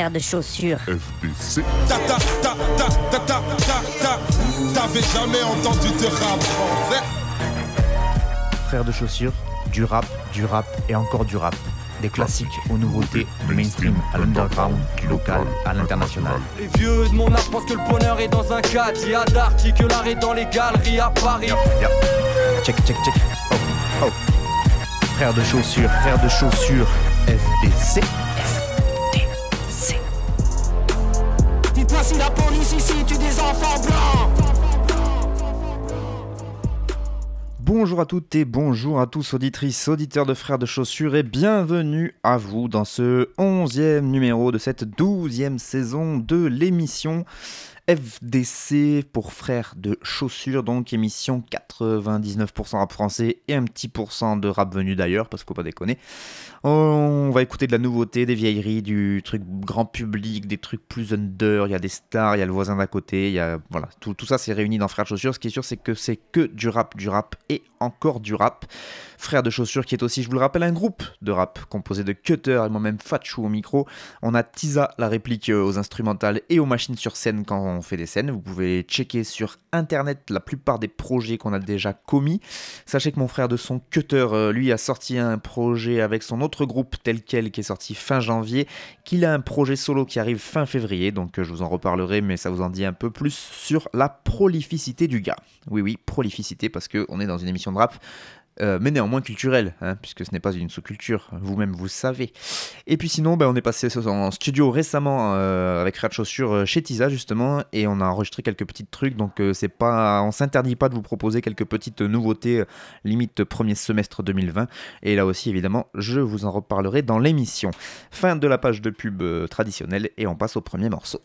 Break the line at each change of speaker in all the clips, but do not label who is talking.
frères de chaussures.
FDC.
Ta ta ta ta ta ta ta ta. T'avais jamais entendu de rap français
Frères de chaussures, du rap, du rap et encore du rap. Des classiques aux nouveautés, du mainstream à l'underground, du local à l'international.
Les vieux de mon âge pensent que le bonheur est dans un cadre. Il y a d'articles l'arrêt dans les galeries à Paris.
Check, check, check. Oh, oh. Frères de chaussures, frères de chaussures, FDC. Bonjour à toutes et bonjour à tous auditrices, auditeurs de Frères de Chaussures et bienvenue à vous dans ce onzième numéro de cette douzième saison de l'émission FDC pour Frères de Chaussures, donc émission 99% rap français et un petit pourcent de rap venu d'ailleurs, parce qu'il faut pas déconner. On va écouter de la nouveauté, des vieilleries, du truc grand public, des trucs plus under, il y a des stars, il y a le voisin d'à côté, il y a, voilà, tout, tout ça c'est réuni dans Frères de Chaussures. Ce qui est sûr, c'est que c'est que du rap, du rap et encore du rap. Frères de Chaussures qui est aussi, je vous le rappelle, un groupe de rap composé de Cutter et moi-même Fatchou au micro. On a Tisa, la réplique euh, aux instrumentales et aux machines sur scène quand on fait des scènes. Vous pouvez checker sur internet la plupart des projets qu'on a déjà commis. Sachez que mon frère de son Cutter, euh, lui, a sorti un projet avec son autre groupe tel quel qui est sorti fin janvier, qu'il a un projet solo qui arrive fin février, donc euh, je vous en reparlerai, mais ça vous en dit un peu plus sur la prolificité du gars. Oui, oui, prolificité, parce qu'on est dans une émission de rap. Euh, mais néanmoins culturelle, hein, puisque ce n'est pas une sous-culture, vous-même vous savez. Et puis sinon, ben, on est passé en studio récemment euh, avec Rat Chaussures euh, chez Tisa justement, et on a enregistré quelques petits trucs, donc euh, c'est pas, on s'interdit pas de vous proposer quelques petites nouveautés, limite premier semestre 2020. Et là aussi, évidemment, je vous en reparlerai dans l'émission. Fin de la page de pub traditionnelle, et on passe au premier morceau.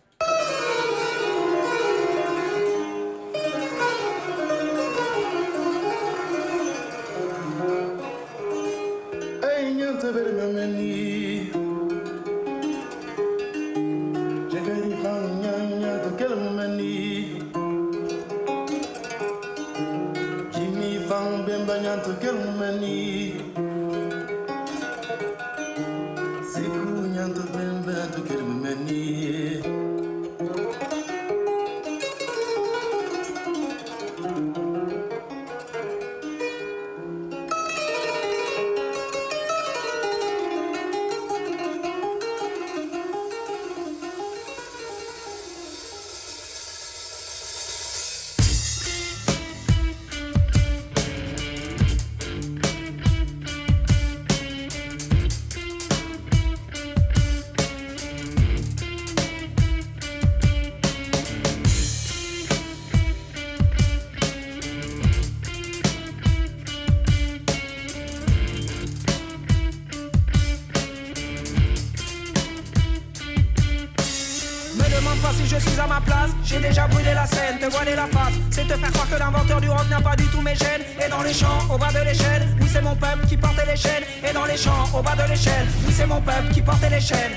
Si je suis à ma place, j'ai déjà brûlé la scène, te voiler la face, c'est te faire croire que l'inventeur du rock n'a pas du tout mes gènes. Et dans les champs, au bas de l'échelle, oui c'est mon peuple qui portait les chaînes. Et dans les champs, au bas de l'échelle, oui c'est mon peuple qui portait les chaînes.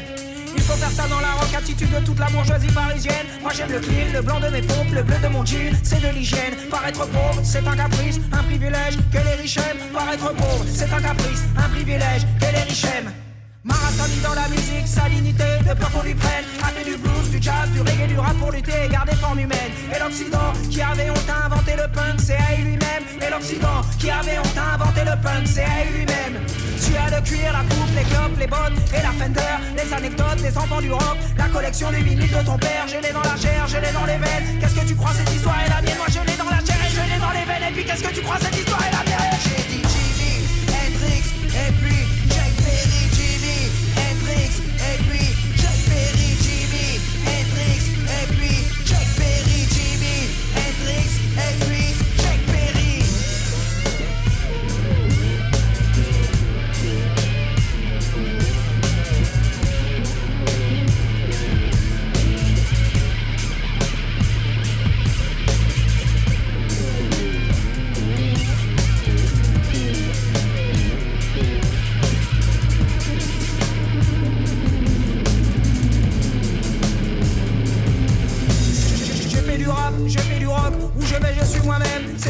Il faut faire ça dans la rock attitude de toute la bourgeoisie parisienne. Moi j'aime le clean, le blanc de mes pompes, le bleu de mon jean, c'est de l'hygiène. Paraître pauvre, c'est un caprice, un privilège que les riches aiment. Paraître pauvre, c'est un caprice, un privilège que les riches aiment. Marathon dans la musique, salinité, de peur qu'on lui prenne. A du blues, du jazz, du reggae, du rap pour lutter et garder forme humaine. Et l'Occident, qui avait honte à inventer le punk, c'est à lui-même. Et l'Occident, qui avait honte à inventer le punk, c'est à lui-même. Tu as le cuir, la coupe, les clopes, les bottes et la fender Les anecdotes, les enfants du rock, la collection des vinyles de ton père. Je l'ai dans la chair, je l'ai dans les veines. Qu'est-ce que tu crois cette histoire est la mienne? Moi je l'ai dans la chair et je l'ai dans les veines. Et puis qu'est-ce que tu crois cette histoire est la mienne?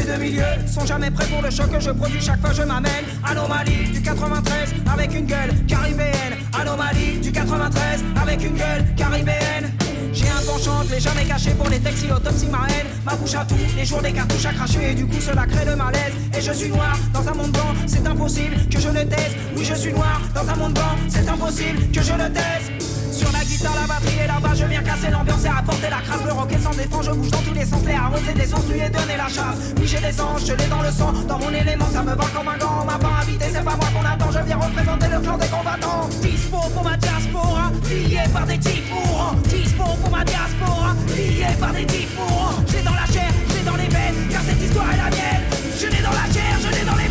Deux milieux sont jamais prêts pour le choc que je produis chaque fois je m'amène. Anomalie du 93 avec une gueule caribéenne. Anomalie du 93 avec une gueule caribéenne. J'ai un penchant, je l'ai jamais caché pour les textes, l'autopsie ma haine. Ma bouche à tout, les jours des cartouches à cracher, et du coup cela crée le malaise. Et je suis noir dans un monde blanc, c'est impossible que je ne taise. Oui, je suis noir dans un monde blanc, c'est impossible que je ne taise. Sur la guitare, la batterie et là-bas, je viens casser l'ambiance et apporter la crasse. Le rock sans défense, je bouge dans tous les sens, les arroser des sens, lui ai donné la chasse. Oui, j'ai des anges, je l'ai dans le sang, dans mon élément, ça me va comme un gant. On m'a pas invité, c'est pas moi qu'on attend, je viens représenter le clan des combattants. Dispo pour ma diaspora, lié par des types mourants. Dispo pour ma diaspora, lié par des types mourants. J'ai dans la chair, j'ai dans les veines, car cette histoire est la mienne. Je l'ai dans la chair, je l'ai dans les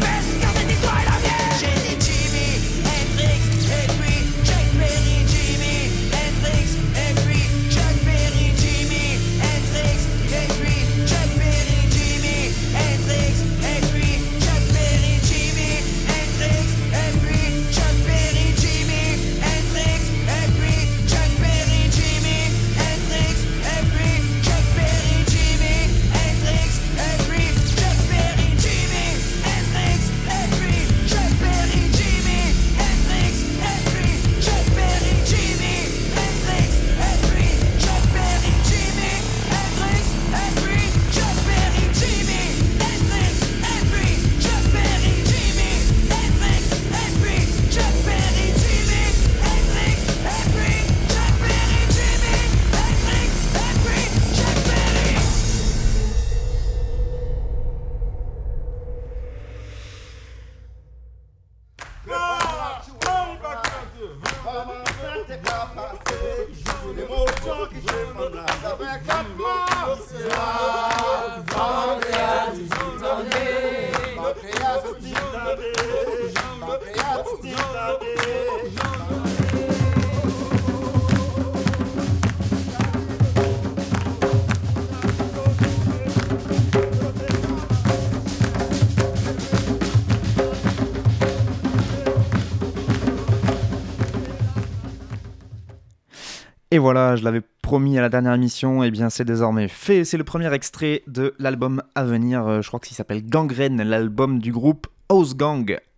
voilà, je l'avais promis à la dernière émission, et bien c'est désormais fait. C'est le premier extrait de l'album à venir, euh, je crois qu'il s'appelle Gangrène, l'album du groupe A-U-S-G-A-N-G.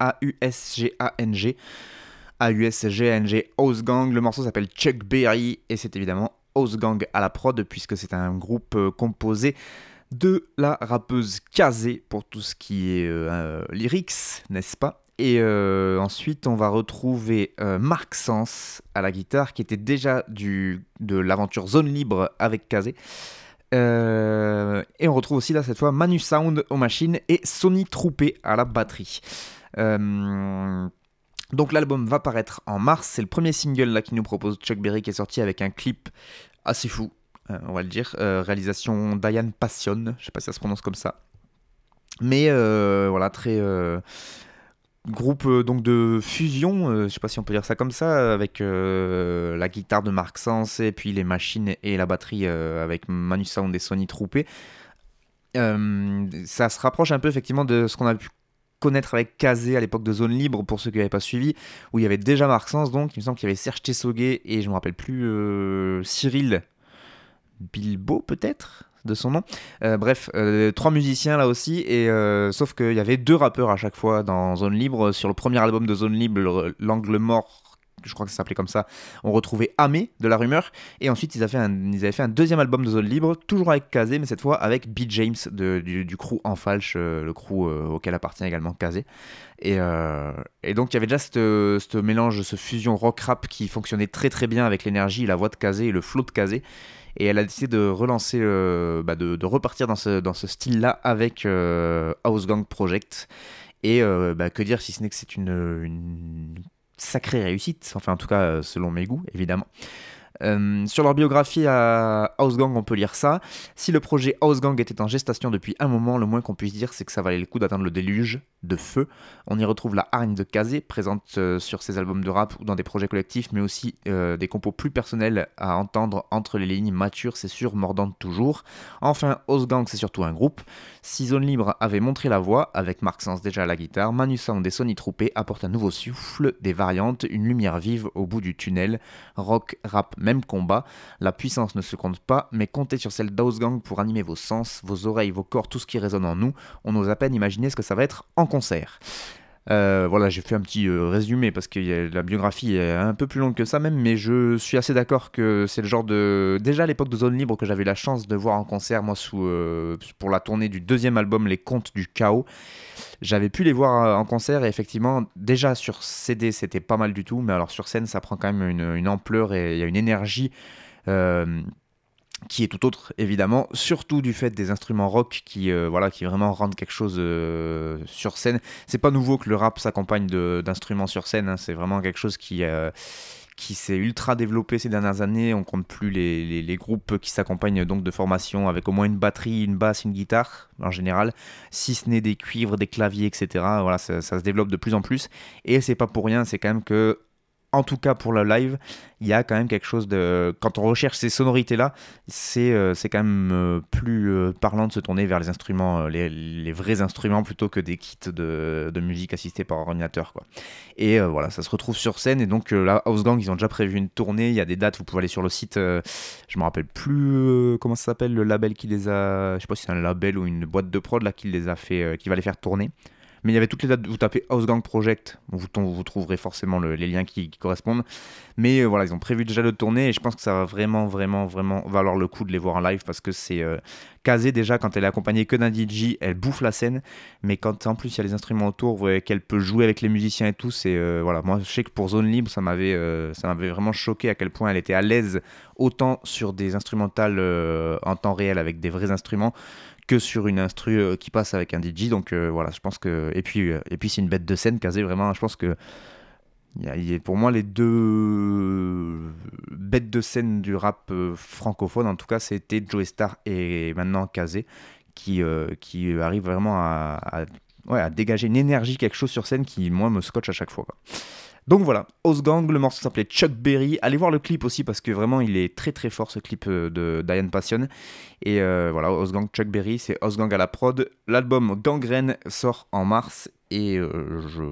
A-U-S-G-A-N-G, House Gang. Le morceau s'appelle Chuck Berry, et c'est évidemment House Gang à la prod, puisque c'est un groupe euh, composé de la rappeuse Kazé pour tout ce qui est euh, lyrics, n'est-ce pas? Et euh, ensuite, on va retrouver euh, Marc Sens à la guitare, qui était déjà du, de l'aventure Zone Libre avec Kazé. Euh, et on retrouve aussi là cette fois Manu Sound aux machines et Sony Troupé à la batterie. Donc l'album va paraître en mars, c'est le premier single là qui nous propose Chuck Berry qui est sorti avec un clip assez fou, on va le dire, réalisation Diane Passion, je sais pas si ça se prononce comme ça. Mais voilà, très groupe euh, donc de fusion, euh, je sais pas si on peut dire ça comme ça, avec euh, la guitare de Mark Sens et puis les machines et la batterie euh, avec Manu Sound et Sony Troupé. Ça se rapproche un peu effectivement de ce qu'on a pu connaître avec Kazé à l'époque de Zone Libre pour ceux qui n'avaient pas suivi, où il y avait déjà Mark Sens donc, il me semble qu'il y avait Serge Tessoguet et je me rappelle plus Cyril Bilbo peut-être? De son nom. Euh, bref, euh, trois musiciens là aussi, et euh, sauf qu'il y avait deux rappeurs à chaque fois dans Zone Libre. Sur le premier album de Zone Libre, le- L'Angle Mort, je crois que ça s'appelait comme ça, on retrouvait Amé de la rumeur, et ensuite ils avaient, fait un, deuxième album de Zone Libre, toujours avec Kazé, mais cette fois avec B. James du, du crew En Falche, euh, le crew euh, auquel appartient également Kazé. Et, euh, et donc il y avait déjà ce mélange, ce fusion rock-rap qui fonctionnait très très bien avec l'énergie, la voix de Kazé et le flow de Kazé. Et elle a décidé de relancer, euh, bah, de, repartir dans ce, style-là avec euh, House Gang Project. Et euh, bah, que dire si ce n'est que c'est une, sacrée réussite, enfin en tout cas selon mes goûts évidemment. Euh, sur leur biographie à House Gang, on peut lire ça. Si le projet House Gang était en gestation depuis un moment, le moins qu'on puisse dire, c'est que ça valait le coup d'atteindre le déluge de feu. On y retrouve la hargne de Kazé, présente euh, sur ses albums de rap ou dans des projets collectifs, mais aussi euh, des compos plus personnels à entendre entre les lignes, matures, c'est sûr, mordantes toujours. Enfin, House Gang, c'est surtout un groupe. Si Zone Libre avait montré la voie, avec Mark Sens déjà à la guitare, Manu Sound et Sony Troupé apportent un nouveau souffle, des variantes, une lumière vive au bout du tunnel, rock, rap, même même combat. La puissance ne se compte pas, mais comptez sur celle d'Ausgang pour animer vos sens, vos oreilles, vos corps, tout ce qui résonne en nous. On n'ose à peine imaginer ce que ça va être en concert. Euh, voilà, j'ai fait un petit euh, résumé parce que la biographie est un peu plus longue que ça même, mais je suis assez d'accord que c'est le genre de... Déjà à l'époque de Zone Libre que j'avais la chance de voir en concert, moi, sous, euh, pour la tournée du deuxième album, Les Contes du Chaos. J'avais pu les voir en concert et effectivement, déjà sur CD, c'était pas mal du tout, mais alors sur scène, ça prend quand même une, une ampleur et il y a une énergie qui est tout autre évidemment, surtout du fait des instruments rock qui, euh, voilà, qui vraiment rendent quelque chose euh, sur scène. C'est pas nouveau que le rap s'accompagne d'instruments sur scène, hein. c'est vraiment quelque chose qui, euh, qui s'est ultra développé ces dernières années. On compte plus les, les, groupes qui s'accompagnent donc de formations avec au moins une batterie, une basse, une guitare en général, si ce n'est des cuivres, des claviers, etc. Voilà, ça, ça se développe de plus en plus et c'est pas pour rien, c'est quand même que en tout cas pour le live, il y a quand même quelque chose de... Quand on recherche ces sonorités-là, c'est euh, quand même euh, plus euh, parlant de se tourner vers les instruments, les, vrais instruments, plutôt que des kits de, musique assistés par ordinateur. Et voilà, ça se retrouve sur scène. Et donc là, House Gang, ils ont déjà prévu une tournée. Il y a des dates, vous pouvez aller sur le site. je me rappelle plus comment ça s'appelle, le label qui les a... Je sais pas si c'est un label ou une boîte de prod qui les a fait, qui va les faire tourner. Mais il y avait toutes les dates, vous tapez House Gang Project, vous, vous trouverez forcément les liens qui, correspondent. Mais euh, voilà, ils ont prévu déjà de tourner et je pense que ça va vraiment, vraiment, vraiment valoir le coup de les voir en live parce que c'est euh, casé déjà quand elle est accompagnée que d'un DJ, elle bouffe la scène. Mais quand en plus il y a les instruments autour, vous voyez qu'elle peut jouer avec les musiciens et tout, c'est euh, voilà. Moi, je sais que pour Zone Libre, ça m'avait, ça m'avait vraiment choqué à quel point elle était à l'aise autant sur des instrumentales en temps réel avec des vrais instruments que sur une instru euh, qui passe avec un DJ. Donc euh, voilà, je pense que. Et puis, euh, et puis c'est une bête de scène, Kazé, vraiment. Je pense que. Y a, pour moi, les deux bêtes de scène du rap francophone, en tout cas, c'était Joe Star et maintenant Kazé, qui, qui arrivent vraiment à, ouais, à dégager une énergie, quelque chose sur scène qui, moi, me scotche à chaque fois. Donc voilà, Osgang, le morceau s'appelait Chuck Berry. Allez voir le clip aussi parce que vraiment il est très très fort ce clip euh, de Diane Passion. Et euh, voilà, Osgang, Chuck Berry, c'est Osgang à la prod. L'album Gangrène sort en mars et euh, je...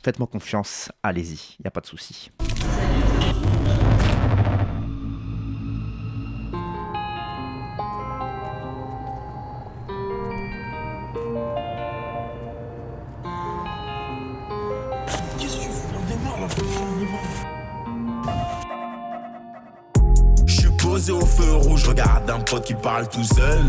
faites-moi confiance, allez-y, il n'y a pas de souci.
Rouge, regarde un pote qui parle tout seul.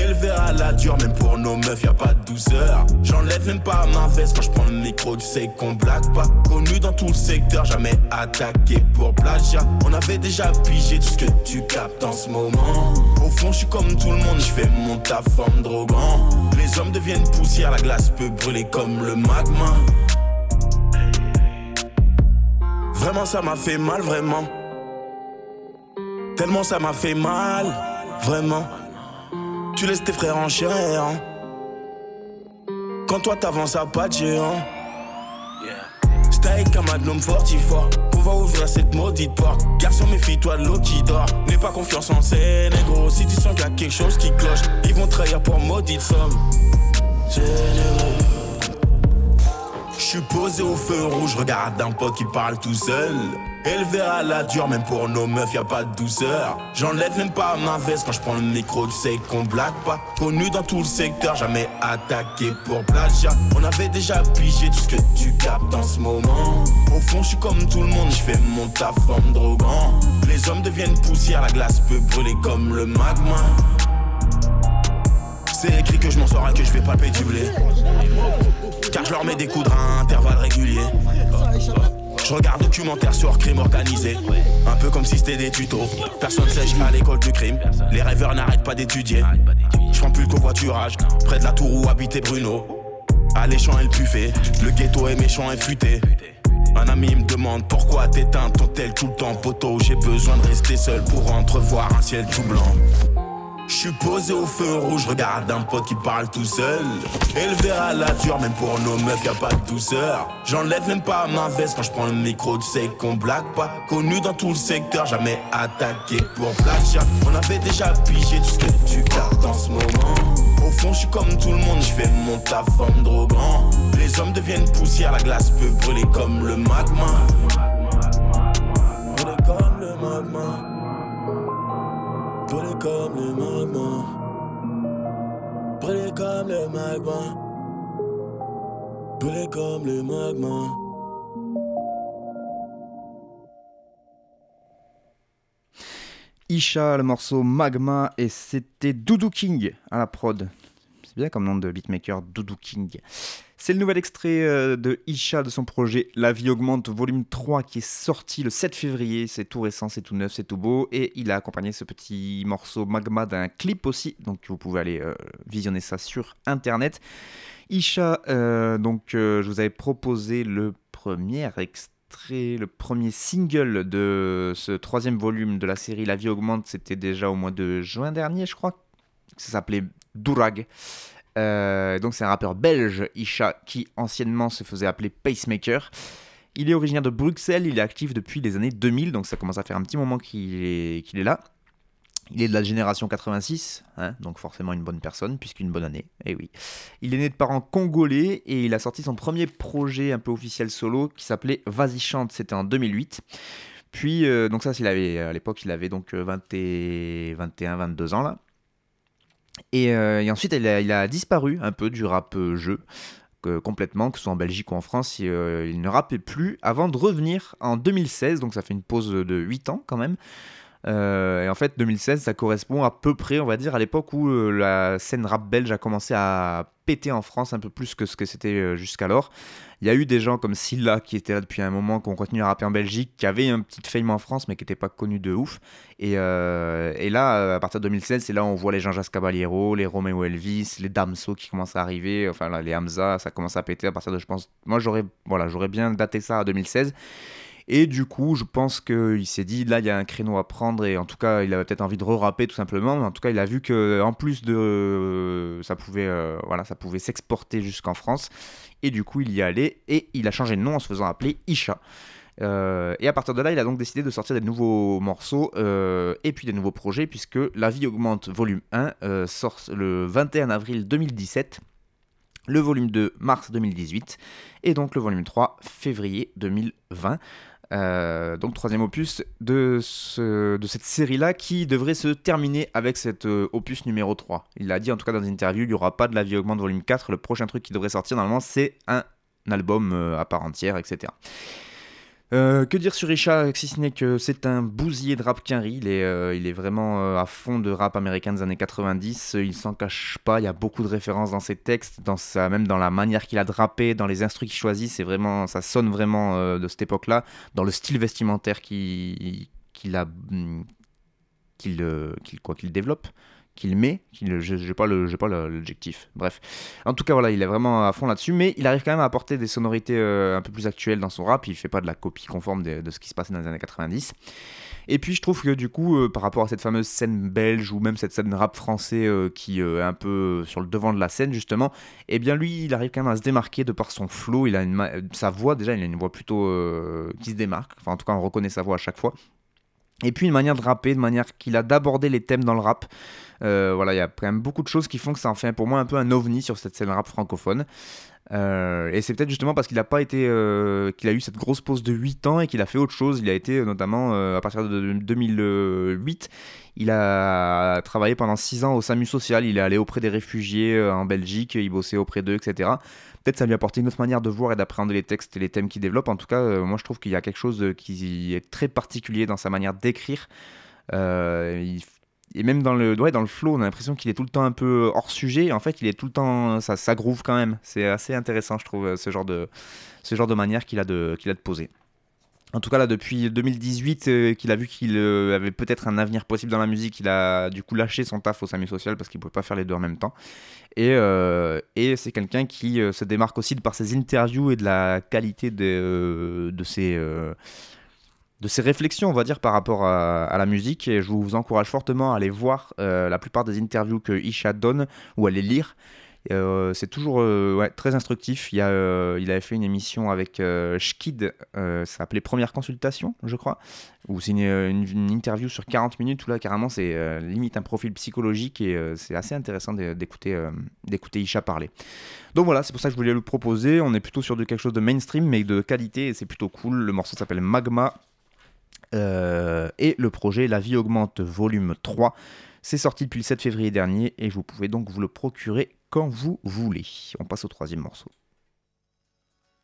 Élevé à la dure, même pour nos meufs, y a pas de douceur. J'enlève même pas ma veste quand je prends le micro, tu sais qu'on blague pas. Connu dans tout le secteur, jamais attaqué pour plagiat. On avait déjà pigé tout ce que tu captes en ce moment. Au fond, je suis comme tout le monde, je fais mon taf en drogant. Les hommes deviennent poussière, la glace peut brûler comme le magma. Vraiment, ça m'a fait mal, vraiment. Tellement ça m'a fait mal, vraiment. Tu laisses tes frères en chien hein. Quand toi t'avances à pas de géant. Comme un homme fortifort. Pouvoir ouvrir cette maudite porte. Garçon, méfie-toi de l'eau qui dort. N'aie pas confiance en ces négros. Si tu sens qu'il y a quelque chose qui cloche, ils vont trahir pour maudite somme. Je suis posé au feu rouge, regarde un pote qui parle tout seul. Élevé à la dure, même pour nos meufs, y a pas de douceur. J'enlève même pas ma veste quand je prends le micro, tu sais qu'on blague pas. Connu dans tout le secteur, jamais attaqué pour plagiat. On avait déjà pigé tout ce que tu captes en ce moment. Au fond, je suis comme tout le monde, je fais mon taf en. Les hommes deviennent poussière, la glace peut brûler comme le magma. C'est écrit que je m'en sors et que je vais pas du blé. Car je leur mets des coups de rein à intervalles réguliers. Je regarde documentaire sur crime organisé. Un peu comme si c'était des tutos. Personne sèche à l'école du crime. Les rêveurs n'arrêtent pas d'étudier. Je prends plus le covoiturage. Près de la tour où habitait Bruno. Alléchant et le buffet. Le ghetto est méchant et futé. Un ami me demande pourquoi t'éteins ton tel tout le temps, poteau? J'ai besoin de rester seul pour entrevoir un ciel tout blanc. Je suis posé au feu rouge, regarde un pote qui parle tout seul. Élevé à la dure, même pour nos meufs, y a pas de douceur. J'enlève même pas ma veste quand je prends le micro, tu sais qu'on blague pas. Connu dans tout le secteur, jamais attaqué pour plagiat. On avait déjà pigé tout ce que tu gardes en ce moment. Au fond, je suis comme tout le monde, je fais mon taf en drogant. Les hommes deviennent poussière, la glace peut brûler comme le magma. Brûler comme le magma. Brûlé comme le magma. Brûlé comme le magma. Brûlé comme le magma.
Isha, le morceau Magma, et c'était Doudou King à la prod. C'est bien comme nom de beatmaker, Doudou King. C'est le nouvel extrait euh, de Isha de son projet La vie augmente volume 3 qui est sorti le 7 février. C'est tout récent, c'est tout neuf, c'est tout beau. Et il a accompagné ce petit morceau Magma d'un clip aussi. Donc vous pouvez aller euh, visionner ça sur internet. Isha, euh, donc je vous avais proposé le premier extrait le premier single de ce troisième volume de la série La vie augmente, c'était déjà au mois de juin dernier, je crois. Ça s'appelait Durag. Euh, donc c'est un rappeur belge, Isha, qui anciennement se faisait appeler Pacemaker. Il est originaire de Bruxelles, il est actif depuis les années 2000, donc ça commence à faire un petit moment qu'il est, là. Il est de la génération 86, hein, donc forcément une bonne personne, puisqu'une bonne année, et eh oui. Il est né de parents congolais et il a sorti son premier projet un peu officiel solo qui s'appelait Vas-y chante, c'était en 2008. Puis, euh, donc ça, il avait, à l'époque, il avait donc 20 et 21, 22 ans là. Euh, et, ensuite, il a, disparu un peu du rap euh, jeu. complètement, que ce soit en Belgique ou en France, il, il ne rappait plus avant de revenir en 2016, donc ça fait une pause de 8 ans quand même, euh, et en fait, 2016, ça correspond à peu près, on va dire, à l'époque où euh, la scène rap belge a commencé à péter en France un peu plus que ce que c'était euh, jusqu'alors. Il y a eu des gens comme Silla qui étaient là depuis un moment, qui ont continué à rapper en Belgique, qui avaient un petit fame en France, mais qui n'étaient pas connus de ouf. Et, là, à partir de 2016, c'est là où on voit les Jean-Jacques Caballero, les Romeo Elvis, les Damso qui commencent à arriver, enfin les Hamza, ça commence à péter à partir de, je pense, moi j'aurais voilà, bien daté ça à 2016. Et du coup, je pense qu'il s'est dit, là, il y a un créneau à prendre, et en tout cas, il avait peut-être envie de re-rapper tout simplement, mais en tout cas, il a vu que en plus de. ça pouvait, euh, voilà, pouvait s'exporter jusqu'en France, et du coup, il y allait, et il a changé de nom en se faisant appeler Isha. Euh, et à partir de là, il a donc décidé de sortir des nouveaux morceaux euh, et puis des nouveaux projets, puisque La vie augmente volume 1 sort le 21 avril 2017 le volume 2 mars 2018 et donc le volume 3 février 2020. Euh, donc troisième opus de, de cette série-là qui devrait se terminer avec cet euh, opus numéro 3. Il l'a dit en tout cas dans une interview, il n'y aura pas de La vie augmente volume 4, le prochain truc qui devrait sortir normalement c'est un album euh, à part entière, etc. Euh, que dire sur Isha, si ce n'est que c'est un bousier de rap quinri, il euh, il est vraiment euh, à fond de rap américain des années 90, il s'en cache pas, il y a beaucoup de références dans ses textes, dans sa, même dans la manière qu'il a de rapper, dans les instruments qu'il choisit, c'est vraiment, ça sonne vraiment de cette époque-là, dans le style vestimentaire qu'il a, mm, quoi qu'il développe qu'il met, qu'il, je n'ai pas, l'objectif. Bref. En tout cas, voilà, il est vraiment à fond là-dessus, mais il arrive quand même à apporter des sonorités euh, un peu plus actuelles dans son rap. Il fait pas de la copie conforme de, ce qui se passait dans les années 90. Et puis je trouve que du coup, euh, par rapport à cette fameuse scène belge ou même cette scène rap français euh, qui est un peu sur le devant de la scène justement, eh bien lui, il arrive quand même à se démarquer de par son flow. Il a sa voix déjà, il a une voix plutôt qui se démarque. Enfin, en tout cas, on reconnaît sa voix à chaque fois. Et puis une manière de rapper, de manière qu'il a d'aborder les thèmes dans le rap. Euh, voilà, il y a quand même beaucoup de choses qui font que ça en fait pour moi un peu un ovni sur cette scène rap francophone. Euh, et c'est peut-être justement parce qu'il n'a pas été, euh, qu'il a eu cette grosse pause de 8 ans et qu'il a fait autre chose. Il a été notamment à partir de 2008, il a travaillé pendant 6 ans au SAMU social. Il est allé auprès des réfugiés en Belgique, il bossait auprès d'eux, etc. Peut-être ça lui a apporté une autre manière de voir et d'appréhender les textes et les thèmes qu'il développe. En tout cas, moi je trouve qu'il y a quelque chose qui est très particulier dans sa manière d'écrire. Et même dans le, ouais, dans le flow, on a l'impression qu'il est tout le temps un peu hors sujet. En fait, il est tout le temps, ça, ça groove quand même. C'est assez intéressant, je trouve, ce genre de, ce genre de manière qu'il a de, qu'il a de poser. En tout cas, là, depuis 2018, euh, qu'il a vu qu'il euh, avait peut-être un avenir possible dans la musique, il a du coup lâché son taf au SAMU social parce qu'il ne pouvait pas faire les deux en même temps. Et, euh, et c'est quelqu'un qui se démarque aussi par ses interviews et de la qualité de, de ses de ses réflexions, on va dire, par rapport à, la musique. Et je vous encourage fortement à aller voir euh, la plupart des interviews que Isha donne ou à les lire. Euh, c'est toujours euh, très instructif. Il, a, il avait fait une émission avec Schkid, ça s'appelait Première Consultation, je crois, où c'est une, interview sur 40 minutes, où là carrément c'est limite un profil psychologique et c'est assez intéressant d'écouter d'écouter Isha parler. Donc voilà, c'est pour ça que je voulais le proposer. On est plutôt sur de quelque chose de mainstream mais de qualité et c'est plutôt cool. Le morceau s'appelle Magma et le projet La vie augmente volume 3. C'est sorti depuis le 7 février dernier et vous pouvez donc vous le procurer quand vous voulez. On passe au troisième morceau.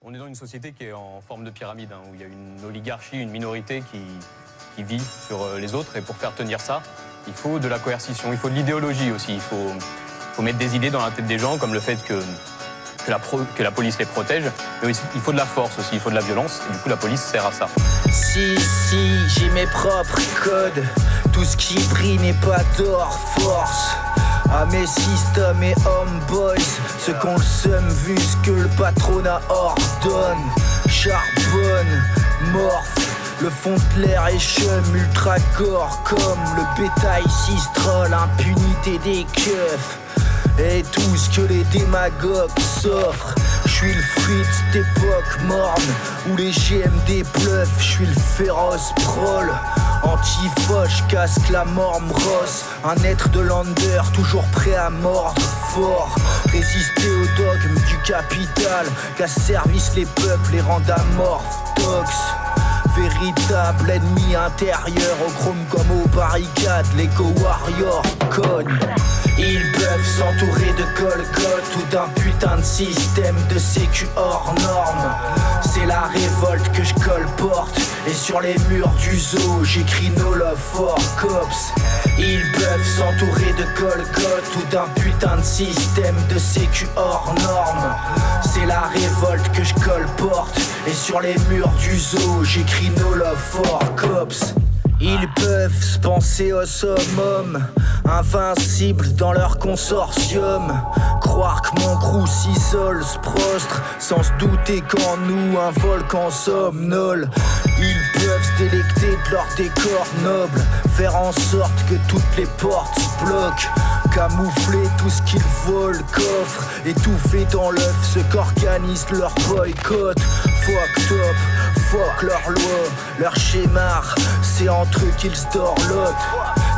On est dans une société qui est en forme de pyramide, hein, où il y a une oligarchie, une minorité qui, vit sur euh, les autres. Et pour faire tenir ça, il faut de la coercition, il faut de l'idéologie aussi. Il faut, mettre des idées dans la tête des gens, comme le fait que, que, la, que la police les protège. Mais il faut de la force aussi, il faut de la violence. Et du coup, la police sert à ça.
Si, si, j'ai mes propres codes. Tout ce qui brille n'est pas d'or, force. À mes systèmes et homeboys, ce qu'on seum vu ce que le patronat ordonne. Charbonne, morphe, le fond de l'air est chum, ultra corps comme le bétail cistrol, impunité des keufs. Et tout ce que les démagogues s'offrent. Suis le fruit de morne où les GMD bluffent. Je suis le féroce prol. Antifoche, casque la morme rosse. Un être de lander, toujours prêt à mordre fort. Résister au dogme du capital. Qu'à service les peuples les rendent amorphes. Tox. Véritable ennemi intérieur, au chrome comme aux barricades, l'éco warrior cogne. Ils peuvent s'entourer de colcotte ou d'un putain de système de sécu hors norme. C'est la révolte que je colporte. Et sur les murs du zoo, j'écris No Love for Cops. Ils peuvent s'entourer de colcotte ou d'un putain de système de sécu hors norme. C'est la révolte que je colporte. Et sur les murs du zoo, j'écris No Love for Cops. Ils peuvent se penser au summum, invincibles dans leur consortium. Croire que mon crew s'isole, se prostre, sans se douter qu'en nous un volcan somnole. Ils peuvent se délecter de leur décor noble, faire en sorte que toutes les portes se bloquent. Camoufler tout ce qu'ils volent, coffre, étouffer dans l'œuf ce qu'organise leur boycott. Fuck top, fuck leur loi, leur schéma, c'est entre eux qu'ils se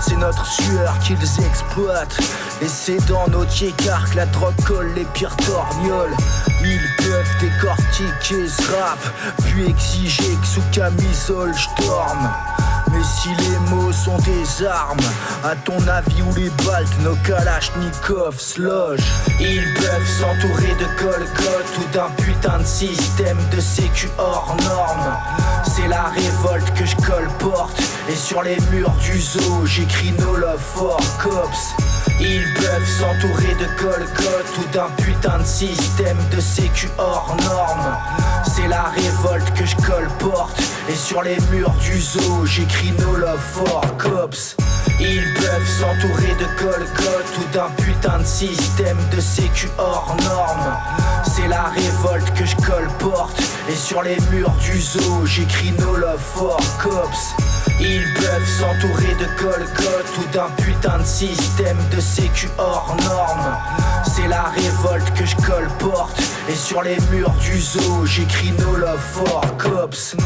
C'est notre sueur qu'ils exploitent. Et c'est dans nos car que la drogue colle les pires torgnoles. Ils peuvent décortiquer ce rap, puis exiger que sous camisole je dorme. Mais si les mots sont des armes, à ton avis où les baltes, nos kalachnikovs se logent? Ils peuvent s'entourer de colcotte ou d'un putain de système de sécu hors norme. C'est la révolte que je colporte, et sur les murs du zoo, j'écris No Love for Cops. Ils peuvent s'entourer de colcotte ou d'un putain de système de sécu hors norme. C'est la révolte que je colporte. Et sur les murs du zoo, j'écris No Love for Cops. Ils peuvent s'entourer de colcotte ou d'un putain de système de sécu hors norme. C'est la révolte que je colporte. Et sur les murs du zoo, j'écris No Love for Cops. Ils peuvent s'entourer de colcotte ou d'un putain de système de sécu hors norme. C'est la révolte que je colporte. Et sur les murs du zoo, j'écris No Love for Cops.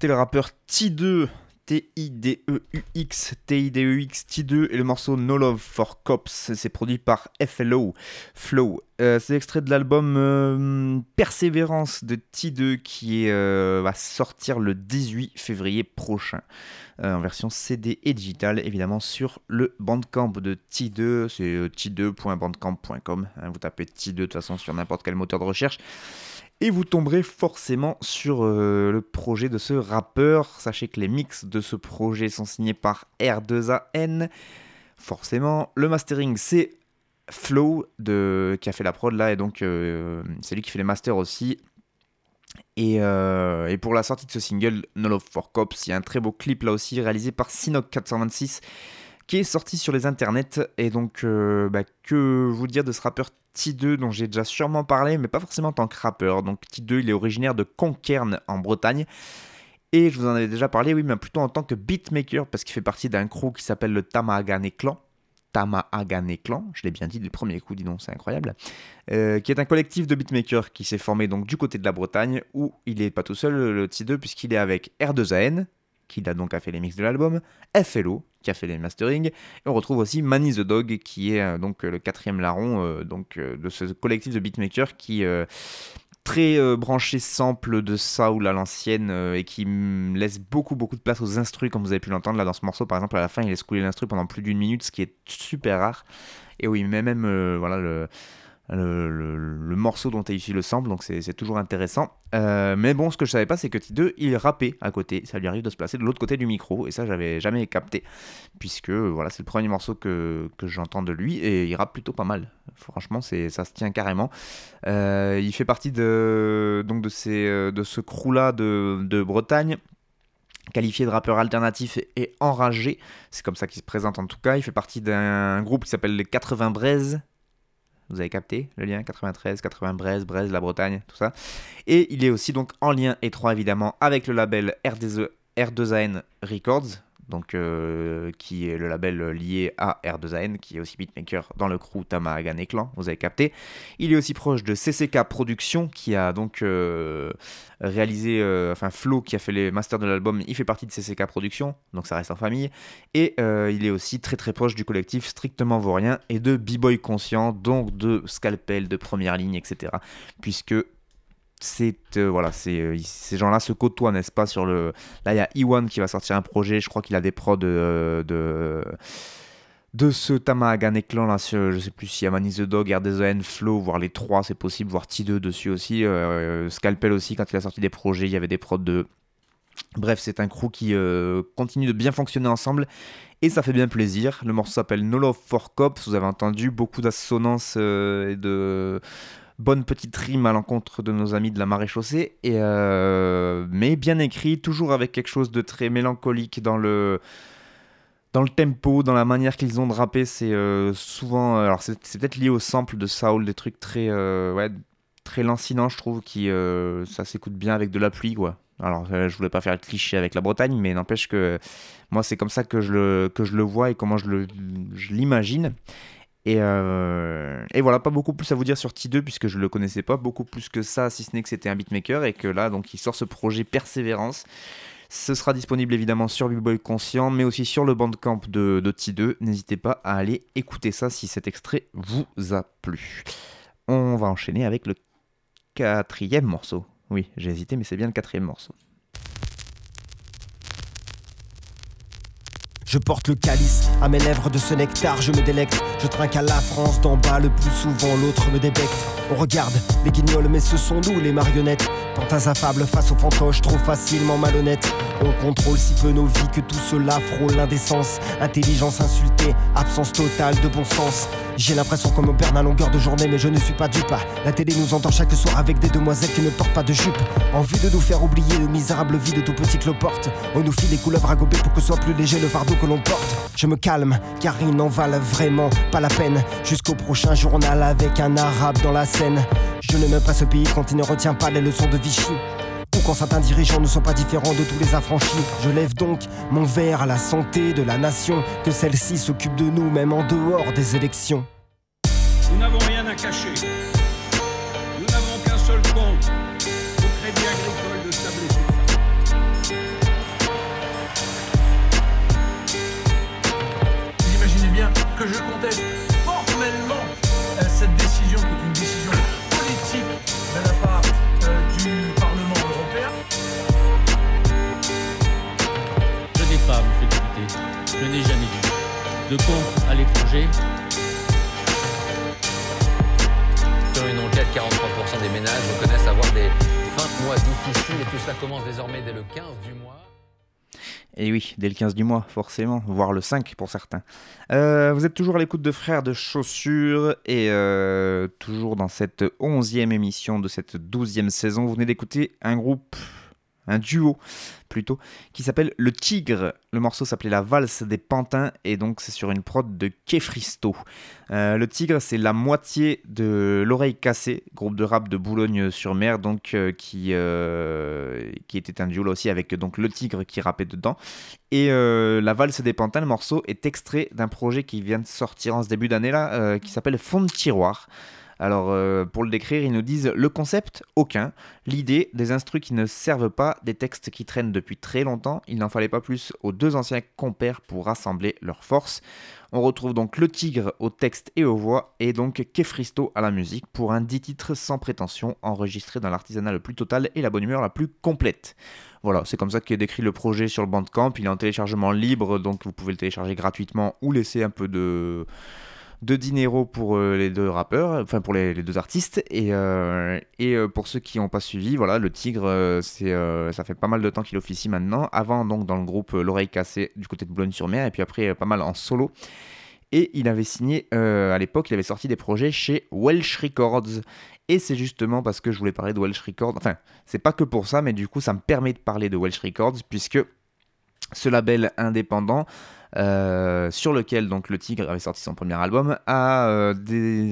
C'était le rappeur T2 T-I-D-E-U-X, T-I-D-E-X, T2 et le morceau No Love for Cops. C'est produit par FLO, Flow. Euh, c'est extrait de l'album euh, Persévérance de T2 qui euh, va sortir le 18 février prochain. en version CD et digital, évidemment, sur le bandcamp de T2. C'est t2.bandcamp.com. Hein, vous tapez T2 de toute façon sur n'importe quel moteur de recherche et vous tomberez forcément sur euh, le projet de ce rappeur. Sachez que les mix de ce projet sont signés par R2AN. Forcément, le mastering c'est Flow de, qui a fait la prod là, et donc euh, c'est lui qui fait les masters aussi. Et, euh, et, pour la sortie de ce single, No Love for Cops, il y a un très beau clip là aussi réalisé par Sinoc426 qui est sorti sur les internets. Et donc, bah, que vous dire de ce rappeur T2 dont j'ai déjà sûrement parlé, mais pas forcément en tant que rappeur. Donc T2, il est originaire de Conquerne en Bretagne. Et je vous en avais déjà parlé, oui, mais plutôt en tant que beatmaker, parce qu'il fait partie d'un crew qui s'appelle le Tamahagane Clan. Tamahagane Clan, je l'ai bien dit du premier coup, dis donc, c'est incroyable. Euh, qui est un collectif de beatmakers qui s'est formé donc du côté de la Bretagne, où il est pas tout seul, le T2, puisqu'il est avec R2AN, qui a donc a fait les mix de l'album, FLO, qui a fait les mastering, et on retrouve aussi Manny the Dog, qui est euh, donc le quatrième larron euh, donc, euh, de ce collectif de beatmakers qui très branché sample de soul à l'ancienne et qui laisse beaucoup beaucoup de place aux instrus comme vous avez pu l'entendre là dans ce morceau. Par exemple à la fin il laisse couler l'instru pendant plus d'une minute ce qui est super rare. Et oui mais même voilà le le, morceau dont issu le sample, donc c'est toujours intéressant. Euh, mais bon, ce que je savais pas, c'est que T2, il rappait à côté. Ça lui arrive de se placer de l'autre côté du micro, et ça, j'avais jamais capté, puisque voilà, c'est le premier morceau que, que j'entends de lui, et il rappe plutôt pas mal. Franchement, ça se tient carrément. Euh, il fait partie de, donc de, ces, euh, de ce crew-là de, de Bretagne qualifié de rappeur alternatif et enragé, c'est comme ça qu'il se présente en tout cas, il fait partie d'un groupe qui s'appelle les 80 Braises, vous avez capté le lien? 93, 80 Brest, Brest, la Bretagne, tout ça. Et il est aussi donc en lien étroit évidemment avec le label R2AN Records, donc euh, qui est le label lié à R2AN, qui est aussi beatmaker dans le crew Tamahagan et Clan, vous avez capté. Il est aussi proche de CCK Productions, qui a donc euh, réalisé, euh, enfin Flo, qui a fait les masters de l'album, il fait partie de CCK Productions, donc ça reste en famille. Et il est aussi très très proche du collectif Strictement Vaurien et de B-Boy Conscient, donc de Scalpel, de Première Ligne, etc. Puisque c'est euh, voilà, c'est euh, ces gens-là se côtoient, n'est-ce pas Sur le là, il y a Iwan qui va sortir un projet. Je crois qu'il a des prods de, de de ce Tamahagane clan là, je sais plus si y a Manny the Dog, RDZN, Flow, voire les trois, c'est possible, voire T2 dessus aussi. Euh, Scalpel aussi, quand il a sorti des projets, il y avait des prods de. Bref, c'est un crew qui continue de bien fonctionner ensemble et ça fait bien plaisir. Le morceau s'appelle No Love for Cops. Vous avez entendu beaucoup d'assonances et de bonne petite rime à l'encontre de nos amis de la marée chaussée, et, euh, mais bien écrit, toujours avec quelque chose de très mélancolique dans le, dans le tempo, dans la manière qu'ils ont de rapper. C'est euh, souvent, alors c'est, peut-être lié au sample de Saul, des trucs très, euh, ouais, très lancinants, je trouve, qui ça s'écoute bien avec de la pluie, quoi. Alors, je voulais pas faire le cliché avec la Bretagne, mais n'empêche que moi, c'est comme ça que je le, vois et comment je, je Euh, et, voilà, pas beaucoup plus à vous dire sur T2 puisque je le connaissais pas beaucoup plus que ça, si ce n'est que c'était un beatmaker et que là, donc, il sort ce projet Persévérance. Ce sera disponible évidemment sur Big Conscient, mais aussi sur le bandcamp de, de T2. N'hésitez pas à aller écouter ça si cet extrait vous a plu. On va enchaîner avec le quatrième morceau. Oui, j'ai hésité, mais c'est bien le quatrième morceau.
Je porte le calice à mes lèvres de ce nectar, je me délecte. Je trinque à la France d'en bas, le plus souvent l'autre me débecte. On regarde les guignols, mais ce sont nous les marionnettes. Pantins affables face aux fantoches, trop facilement malhonnêtes. On contrôle si peu nos vies que tout cela frôle l'indécence. Intelligence insultée, absence totale de bon sens. J'ai l'impression qu'on me perd à longueur de journée, mais je ne suis pas dupe. La télé nous entend chaque soir avec des demoiselles qui ne portent pas de jupe. En vue de nous faire oublier le misérable vie de tout petit cloporte. On nous file des couleuvres à gober pour que soit plus léger le fardeau l'on porte. Je me calme, car ils n'en valent vraiment pas la peine. Jusqu'au prochain journal avec un arabe dans la scène. Je ne n'aime pas ce pays quand il ne retient pas les leçons de Vichy ou quand certains dirigeants ne sont pas différents de tous les affranchis. Je lève donc mon verre à la santé de la nation, que celle-ci s'occupe de nous même en dehors des élections.
Nous n'avons rien à cacher. de compte à l'étranger. Sur une enquête, 43% des ménages
reconnaissent avoir des fins de mois difficiles et tout cela commence désormais dès le 15 du mois.
Et oui, dès le 15 du mois, forcément, voire le 5 pour certains. Euh, vous êtes toujours à l'écoute de Frères de Chaussures et euh, toujours dans cette 11e émission de cette 12e saison. Vous venez d'écouter un groupe un duo plutôt, qui s'appelle Le Tigre. Le morceau s'appelait La Valse des Pantins et donc c'est sur une prod de Kefristo. Euh, le Tigre, c'est la moitié de L'Oreille Cassée, groupe de rap de Boulogne-sur-Mer, donc euh, qui, euh, qui était un duo là aussi avec Le Tigre qui rappait dedans. Et La Valse des Pantins, le morceau est extrait d'un projet qui vient de sortir en ce début d'année là, qui s'appelle Fond de tiroir. Alors, euh, pour le décrire, ils nous disent le concept, aucun. L'idée, des instrus qui ne servent pas, des textes qui traînent depuis très longtemps. Il n'en fallait pas plus aux deux anciens compères pour rassembler leurs forces. On retrouve donc le tigre au texte et aux voix, et donc Kefristo à la musique pour un 10 titres sans prétention, enregistré dans l'artisanat le plus total et la bonne humeur la plus complète. Voilà, c'est comme ça qu'est décrit le projet sur le Bandcamp. Il est en téléchargement libre, donc vous pouvez le télécharger gratuitement ou laisser un peu de de dinero pour euh, les deux rappeurs, enfin pour les, deux artistes. Et, euh, et euh, pour ceux qui n'ont pas suivi, voilà, le Tigre, c'est, ça fait pas mal de temps qu'il officie maintenant. Avant, donc, dans le groupe L'Oreille Cassée du côté de Boulogne-sur-Mer, et puis après, pas mal en solo. Et il avait signé, à l'époque, il avait sorti des projets chez Welsh Records. Et c'est justement parce que je voulais parler de Welsh Records. Enfin, c'est pas que pour ça, mais du coup, ça me permet de parler de Welsh Records, puisque ce label indépendant euh, sur lequel donc le Tigre avait sorti son premier album, a euh,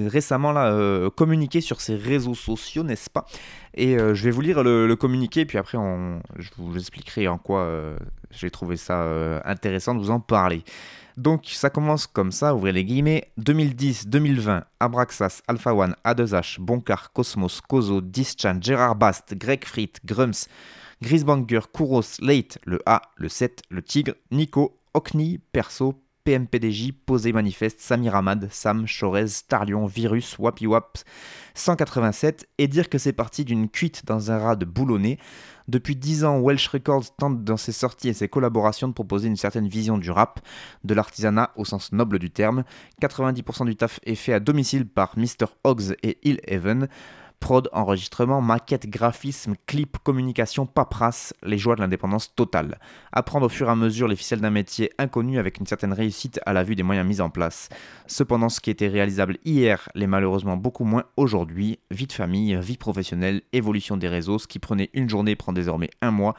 récemment euh, communiqué sur ses réseaux sociaux, n'est-ce pas? Et je vais vous lire le, communiqué, puis après on, je vous expliquerai en quoi j'ai trouvé ça intéressant de vous en parler. Donc ça commence comme ça, ouvrez les guillemets. 2010-2020, Abraxas, Alpha One, A2H, Bonkar, Cosmos, Kozo, Dischan, Gérard Bast, Greg Frit, Grums, Grisbanger, Kouros, Late, le A, le 7, le Tigre, Nico, Okni, Perso, PMPDJ, Posé Manifeste, Samir Ahmad, Sam, Chorez, Starlion, Virus, Wapiwap, 187, et dire que c'est parti d'une cuite dans un rat de boulonné. Depuis 10 ans, Welsh Records tente dans ses sorties et ses collaborations de proposer une certaine vision du rap, de l'artisanat au sens noble du terme. 90% du taf est fait à domicile par Mr. Hoggs et Hill Even. Prod, enregistrement, maquette, graphisme, clip, communication, paperasse, les joies de l'indépendance totale. Apprendre au fur et à mesure les ficelles d'un métier inconnu avec une certaine réussite à la vue des moyens mis en place. Cependant, ce qui était réalisable hier l'est malheureusement beaucoup moins aujourd'hui. Vie de famille, vie professionnelle, évolution des réseaux, ce qui prenait une journée prend désormais un mois.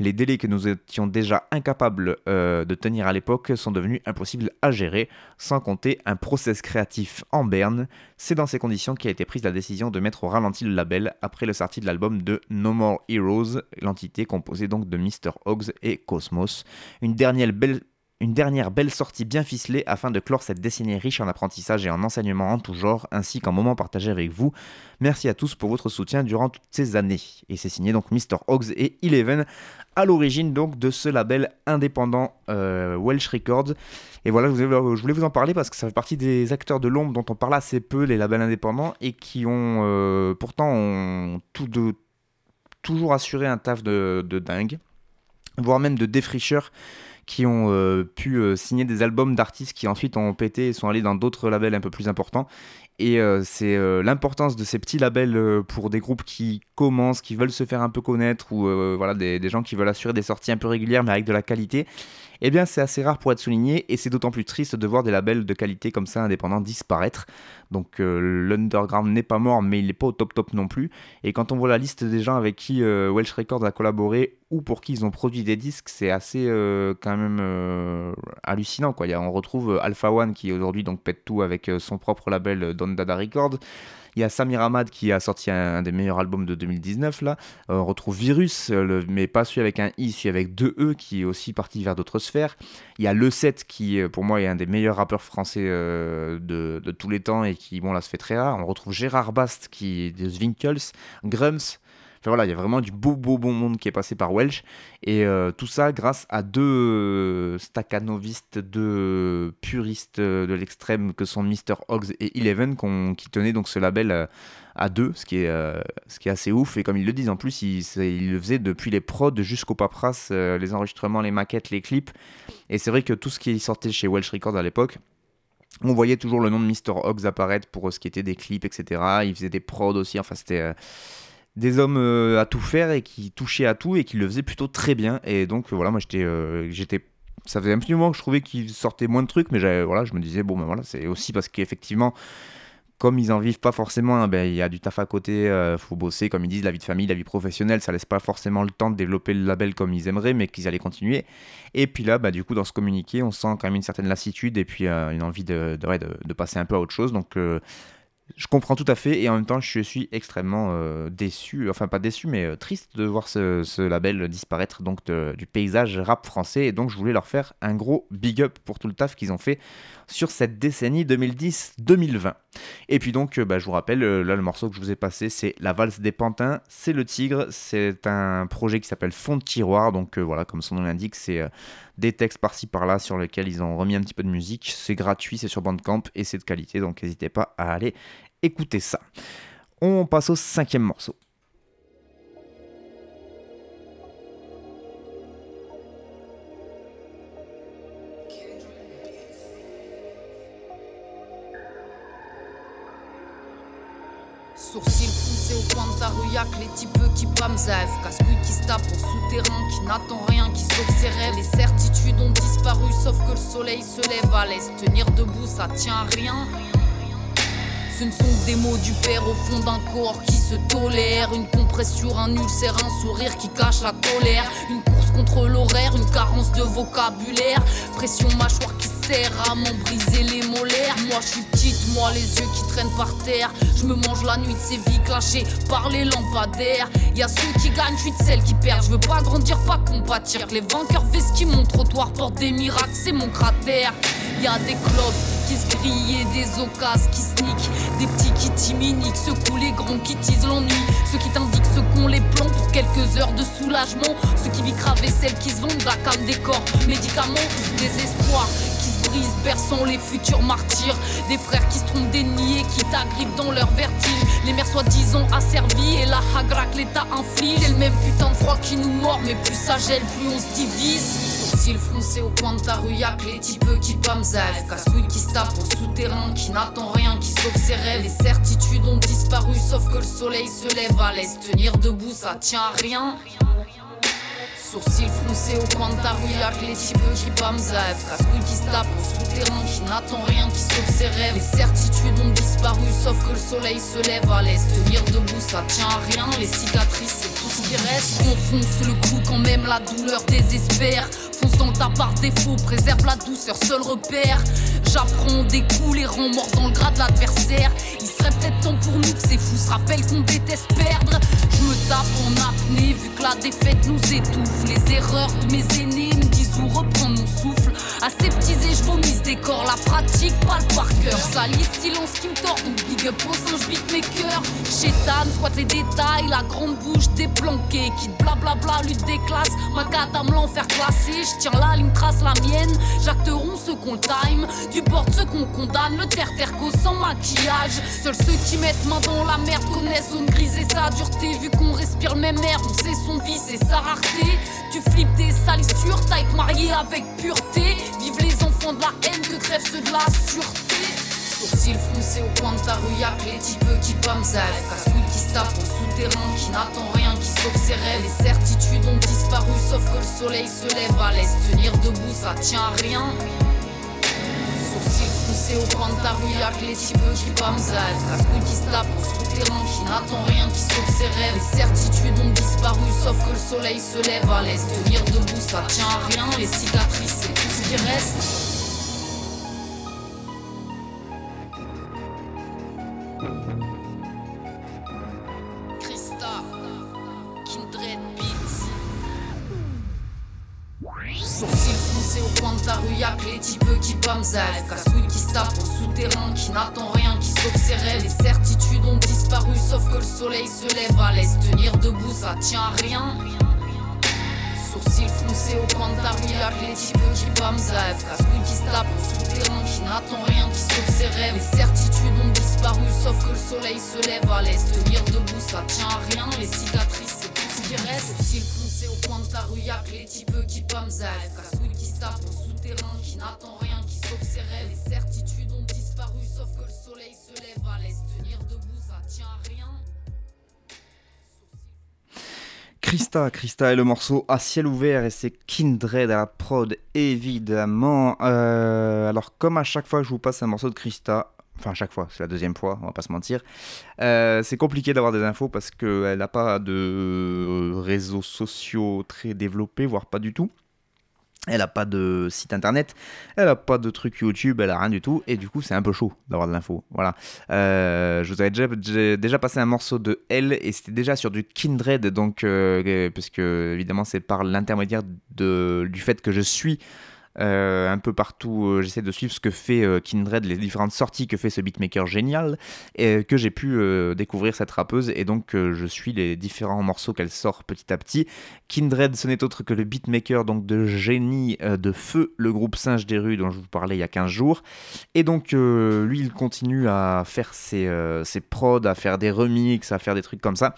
Les délais que nous étions déjà incapables euh, de tenir à l'époque sont devenus impossibles à gérer, sans compter un process créatif en berne. C'est dans ces conditions qu'a été prise la décision de mettre au ralenti le label après le sortie de l'album de No More Heroes, l'entité composée donc de Mr. Hogs et Cosmos. Une dernière belle une dernière belle sortie bien ficelée afin de clore cette décennie riche en apprentissage et en enseignement en tout genre, ainsi qu'en moments partagés avec vous. Merci à tous pour votre soutien durant toutes ces années. Et c'est signé donc Mr. Hogs et Eleven à l'origine donc de ce label indépendant euh, Welsh Records. Et voilà, je voulais vous en parler parce que ça fait partie des acteurs de l'ombre dont on parle assez peu, les labels indépendants, et qui ont euh, pourtant toujours assuré un taf de dingue, voire même de défricheur qui ont euh, pu euh, signer des albums d'artistes qui ensuite ont pété et sont allés dans d'autres labels un peu plus importants. Et euh, c'est l'importance de ces petits labels pour des groupes qui commencent, qui veulent se faire un peu connaître, ou voilà, des, des, gens qui veulent assurer des sorties un peu régulières mais avec de la qualité eh bien c'est assez rare pour être souligné et c'est d'autant plus triste de voir des labels de qualité comme ça indépendants disparaître. Donc euh, l'underground n'est pas mort mais il n'est pas au top top non plus. Et quand on voit la liste des gens avec qui euh, Welsh Records a collaboré ou pour qui ils ont produit des disques, c'est assez euh, quand même hallucinant. On retrouve Alpha One qui aujourd'hui pète tout avec son propre label Don Dada Records. Il y a Samir Ahmad qui a sorti un, des meilleurs albums de 2019 là. Euh, on retrouve Virus, euh, mais pas celui avec un I, celui avec deux E qui est aussi parti vers d'autres sphères. Il y a Le 7 qui euh, pour moi est un des meilleurs rappeurs français de, tous les temps et qui bon là se fait très rare. On retrouve Gérard Bast qui est de Zwinkels, Grums, voilà, il y a vraiment du beau, beau, bon monde qui est passé par Welsh. Et euh, tout ça grâce à deux euh, staccanovistes, deux puristes de l'extrême que sont Mr. Hogs et Eleven qui tenaient donc ce label euh, à deux, ce qui, est, ce qui est assez ouf. Et comme ils le disent, en plus, ils, le faisaient depuis les prods jusqu'au paperasse, les enregistrements, les maquettes, les clips. Et c'est vrai que tout ce qui sortait chez Welsh Records à l'époque, on voyait toujours le nom de Mr. Hogs apparaître pour ce qui était des clips, etc. Ils faisaient des prods aussi. Enfin, c'était des hommes à tout faire et qui touchaient à tout et qui le faisaient plutôt très bien. Et donc voilà, moi j'étais, j'étais, ça faisait un petit moment que je trouvais qu'ils sortaient moins de trucs, mais voilà, je me disais bon ben voilà, c'est aussi parce qu'effectivement comme ils en vivent pas forcément, hein, ben, il y a du taf à côté, euh, faut bosser, comme ils disent, la vie de famille, la vie professionnelle, ça laisse pas forcément le temps de développer le label comme ils aimeraient, mais qu'ils allaient continuer. Et puis là, bah, du coup, dans ce communiqué, on sent quand même une certaine lassitude et puis euh, une envie de, de, passer un peu à autre chose. Donc, euh, je comprends tout à fait et en même temps je suis extrêmement euh, déçu, enfin pas déçu mais euh, triste de voir ce, label disparaître donc du paysage rap français et donc je voulais leur faire un gros big up pour tout le taf qu'ils ont fait sur cette décennie 2010-2020. Et puis donc euh, bah, je vous rappelle, là le morceau que je vous ai passé c'est La valse des pantins, c'est le tigre, c'est un projet qui s'appelle Fond de tiroir donc voilà comme son nom l'indique c'est des textes par-ci par-là sur lesquels ils ont remis un petit peu de musique. C'est gratuit, c'est sur Bandcamp et c'est de qualité, donc n'hésitez pas à aller écouter ça. On passe au cinquième morceau.
Sourcils foncés au coin de ta rue, y'a que les types qui pamzef. Casse-couille qui se tape en souterrain, qui n'attend rien, qui sauve ses rêves. Les certitudes ont disparu, sauf que le soleil se lève à l'est. Tenir debout, ça tient à rien. Ce ne sont que des mots du père au fond d'un corps qui se tolère. Une compression, un ulcère, un sourire qui cache la colère. Une course contre l'horaire, une carence de vocabulaire. Pression mâchoire qui à m'en briser les molaires. Moi je suis petite, moi les yeux qui traînent par terre. Je me mange la nuit de ces vies clashées par les lampadaires. Y a ceux qui gagnent, je suis de celles qui perdent. Je veux pas grandir, pas compatir. Les vainqueurs qui mon trottoir portent des miracles, c'est mon cratère. Y a des clubs qui se grillent des occasions qui sneak, des petits qui timiniquent, secouent les grands qui tisent l'ennui, ceux qui t'indiquent ce qu'ont les plans pour quelques heures de soulagement, ceux qui vivent craver celles qui se vendent à des corps, médicaments, désespoir, brise, berçant les futurs martyrs. Des frères qui se trompent d'ennemis et qui t'agrippent dans leur vertige. Les mères soi-disant asservies et la hagra que l'État inflige. C'est le même putain de froid qui nous mord, mais plus ça gèle, plus on se divise. Sourcils froncés au coin de ta rue, y'a que les types qui pamzèvent. Casse-couille qui se tape au souterrain, qui n'attend rien, qui sauve ses rêves. Les certitudes ont disparu, sauf que le soleil se lève à l'est. Tenir debout, ça tient à rien. Sourcils froncés au coin de ta rue, y'a les types qui pamzèvent. Casse-couille qui se tape au souterrain, qui n'attend rien, qui sauve ses rêves. Les certitudes ont disparu, sauf que le soleil se lève à l'est. Tenir debout, ça tient à rien. Les cicatrices, qui reste. On fonce le coup quand même la douleur désespère. Fonce dans ta par défaut, préserve la douceur, seul repère. J'apprends des coups, les rangs morts dans le gras de l'adversaire. Il serait peut-être temps pour nous que ces fous se rappellent qu'on déteste perdre. Je me tape en apnée, vu que la défaite nous étouffe. Les erreurs de mes aînés où reprendre mon souffle. Aseptisé, je vomis des corps, la pratique, pas le par cœur. Salis, silence qui me tord, donc big up au singe, beat mes cœurs. Chétan, squatte les détails, la grande bouche déplanquée. Quitte blablabla, lutte des classes, ma me l'enfer classé. Je tiens la ligne, trace la mienne. J'acteront ceux qu'on time, du bord ceux qu'on condamne. Le terre-terre sans maquillage. Seuls ceux qui mettent main dans la merde connaissent zone grise et sa dureté. Vu qu'on respire le même air, on sait son vice et sa rareté. Tu flippes des salissures, t'as été avec pureté. Vive les enfants de la haine que crèvent ceux de la sûreté. Sourcils froncés au coin de ta rue, y'a les types qui pamzèvent. Casse-couille qui se tape au souterrain, qui n'attend rien, qui sauve ses rêves. Les certitudes ont disparu, sauf que le soleil se lève à l'est. Tenir debout, ça tient à rien. Froncés au coin de ta rue, y'a que les types qui pamzèvent. Casse-couille qui se tape au souterrain, qui n'attend rien, qui sauve ses rêves. Les certitudes ont disparu, sauf que le soleil se lève à l'est. Tenir debout, ça tient à rien. Les cicatrices, c'est tout ce qui reste. Casse-couille qui se tape au souterrain, qui n'attend rien, qui sauve. Les certitudes ont disparu, sauf que le soleil se lève à l'est. Tenir debout, ça tient à rien. Sourcils froncés au coin de ta rue, que les types qui pamzèvent. Casse-couille qui se tape au souterrain, qui n'attend rien, qui sauve ses rêves. Les certitudes ont disparu, sauf que le soleil se lève à l'est. Tenir debout, ça tient à rien. Les cicatrices, c'est tout ce qui reste. Sourcils froncés au coin de ta rue, que les types qui pamzèvent. Casse-couille qui se tape au souterrain, qui n'attend rien sauf ses le
est le morceau à ciel ouvert et c'est Kindred à la prod évidemment. Euh, alors comme à chaque fois que je vous passe un morceau de Christa, enfin à chaque fois, c'est la deuxième fois, on va pas se mentir, euh, c'est compliqué d'avoir des infos parce qu'elle n'a pas de réseaux sociaux très développés, voire pas du tout. Elle a pas de site internet, elle a pas de truc YouTube, elle a rien du tout, et du coup c'est un peu chaud d'avoir de l'info. Voilà. Euh, je vous avais déjà, déjà passé un morceau de elle, et c'était déjà sur du Kindred, donc euh, parce que évidemment c'est par l'intermédiaire du fait que je suis un peu partout, euh, j'essaie de suivre ce que fait euh, Kindred, les différentes sorties que fait ce beatmaker génial, et que j'ai pu découvrir cette rappeuse, et donc je suis les différents morceaux qu'elle sort petit à petit. Kindred, ce n'est autre que le beatmaker donc de génie de Feu, le groupe Singe des rues dont je vous parlais il y a 15 jours, et donc lui il continue à faire ses, ses prods, à faire des remixes, à faire des trucs comme ça.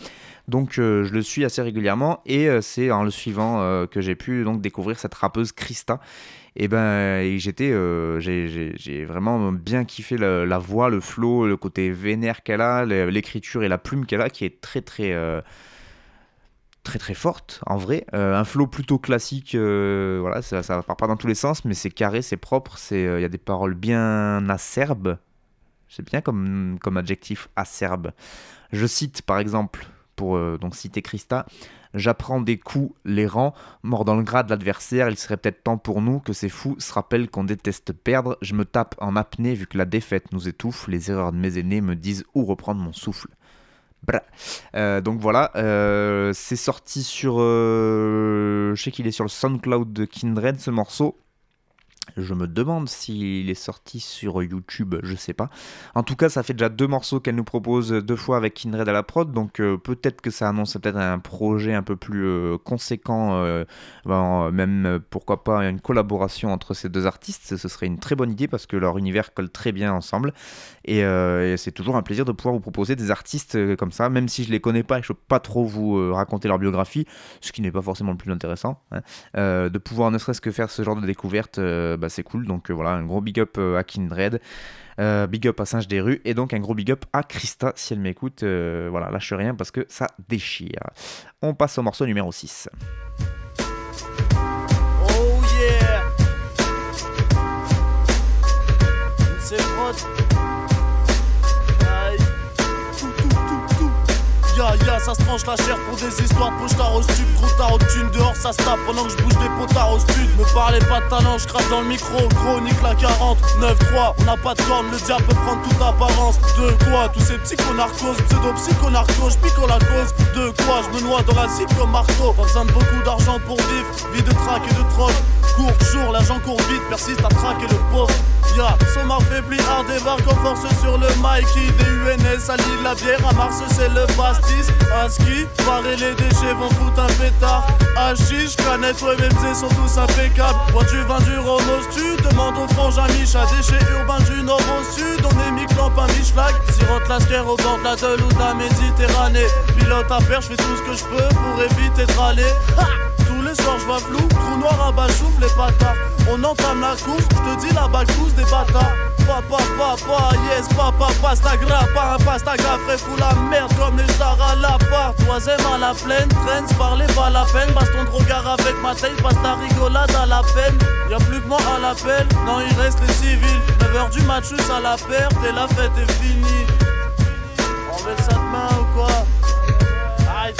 Donc je le suis assez régulièrement et c'est en le suivant que j'ai pu donc découvrir cette rappeuse Krista et ben j'étais euh, j'ai vraiment bien kiffé la, voix le flow le côté vénère qu'elle a l'écriture et la plume qu'elle a qui est très très euh, très très forte en vrai. Euh, un flow plutôt classique voilà ça, ça part pas dans tous les sens mais c'est carré c'est propre c'est il y a des paroles bien acerbes. C'est bien comme adjectif acerbe. Je cite par exemple pour donc citer Christa J'apprends des coups, les rangs, mort dans le gras de l'adversaire, il serait peut-être temps pour nous que ces fous se rappellent qu'on déteste perdre. Je me tape en apnée vu que la défaite nous étouffe, les erreurs de mes aînés me disent où reprendre mon souffle. Euh, donc voilà, euh, c'est sorti sur. Euh, je sais qu'il est sur le SoundCloud de Kindred ce morceau. Je me demande s'il est sorti sur YouTube, je sais pas. En tout cas, ça fait déjà deux morceaux qu'elle nous propose deux fois avec Kindred à la prod, donc euh, peut-être que ça annonce peut-être un projet un peu plus euh, conséquent, euh, ben, même pourquoi pas une collaboration entre ces deux artistes. Ce serait une très bonne idée parce que leur univers colle très bien ensemble. Et, c'est toujours un plaisir de pouvoir vous proposer des artistes comme ça, même si je les connais pas et je peux pas trop vous raconter leur biographie, ce qui n'est pas forcément le plus intéressant. Hein. de pouvoir ne serait-ce que faire ce genre de découverte bah, c'est cool. Donc euh, voilà, un gros big up euh, à Kindred. Euh, big up à Singe des rues et donc un gros big up à Christa si elle m'écoute. voilà, lâche rien parce que ça déchire. On passe au morceau numéro 6. Oh yeah! Ça se tranche la chair pour des histoires de pochetard au stud Trop tard au thune dehors ça se tape pendant que je bouge des potards au stud Me parlez pas de talent, je crache dans le micro. Chronique la 40, 9-3 On n'a pas de corne, le diable peut prendre toute apparence. De quoi tous ces psychonarcos, pseudo psychonarcos J'pique la cause, de quoi je me noie dans la zip comme marteau Pas besoin de beaucoup d'argent pour vivre, vie de traque et de troc Court jour, l'argent court vite, persiste à traquer le pauvre. Ya, son affaibli, hard débarque en force sur le Mikey Des UNS, à la bière, à Mars c'est le pastis. Aski, parer les déchets vont foutre un pétard. Hachiche, canette, ouais même sont tous impeccables. Bois du vin du rhum au stu, demande au frangin à Déchets urbains du nord au sud, on est mi-clamp, un mi-schlag Sirote la au bord de la Deule ou de la Méditerranée. Pilote à je fais tout ce que je peux pour éviter de râler les soirs je vois flou, trou noir à bas les bâtards On entame la course, je te dis la balle tous des bâtards Papa, papa, yes, papa, pasta gras, pas un pasta frais fou la merde comme les stars à la part. Troisième à la plaine, traîne, parler pas la peine. Baston de regard avec ma tête, passe ta rigolade à la peine. Y'a plus que moi à l'appel, non, il reste les civils. 9h du match, à la perte et la fête est finie. Met ça demain ou quoi? Aïe,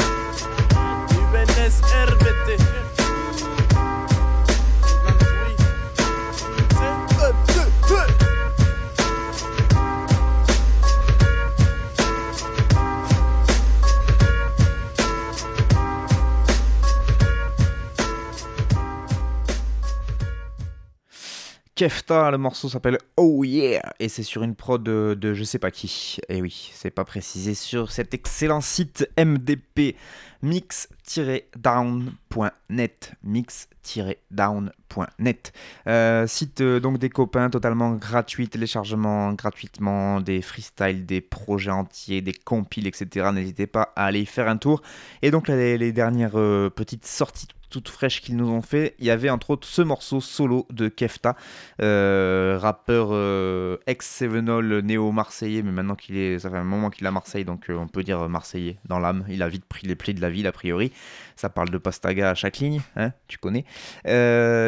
Kefta, le morceau s'appelle Oh Yeah et c'est sur une prod de, je sais pas qui. Et oui, c'est pas précisé sur cet excellent site MDP mix-down.net mix-down.net euh, site euh, donc des copains totalement gratuit téléchargement gratuitement des freestyles des projets entiers des compiles etc n'hésitez pas à aller y faire un tour. Et donc les, les dernières euh, petites sorties toutes fraîches qu'ils nous ont fait, il y avait entre autres ce morceau solo de Kefta, euh, rappeur euh, ex-Sevenol néo-marseillais, mais maintenant qu'il est, ça fait un moment qu'il est à Marseille, donc on peut dire marseillais dans l'âme. Il a vite pris les plis de la ville a priori. Ça parle de Pastaga à chaque ligne, hein, tu connais.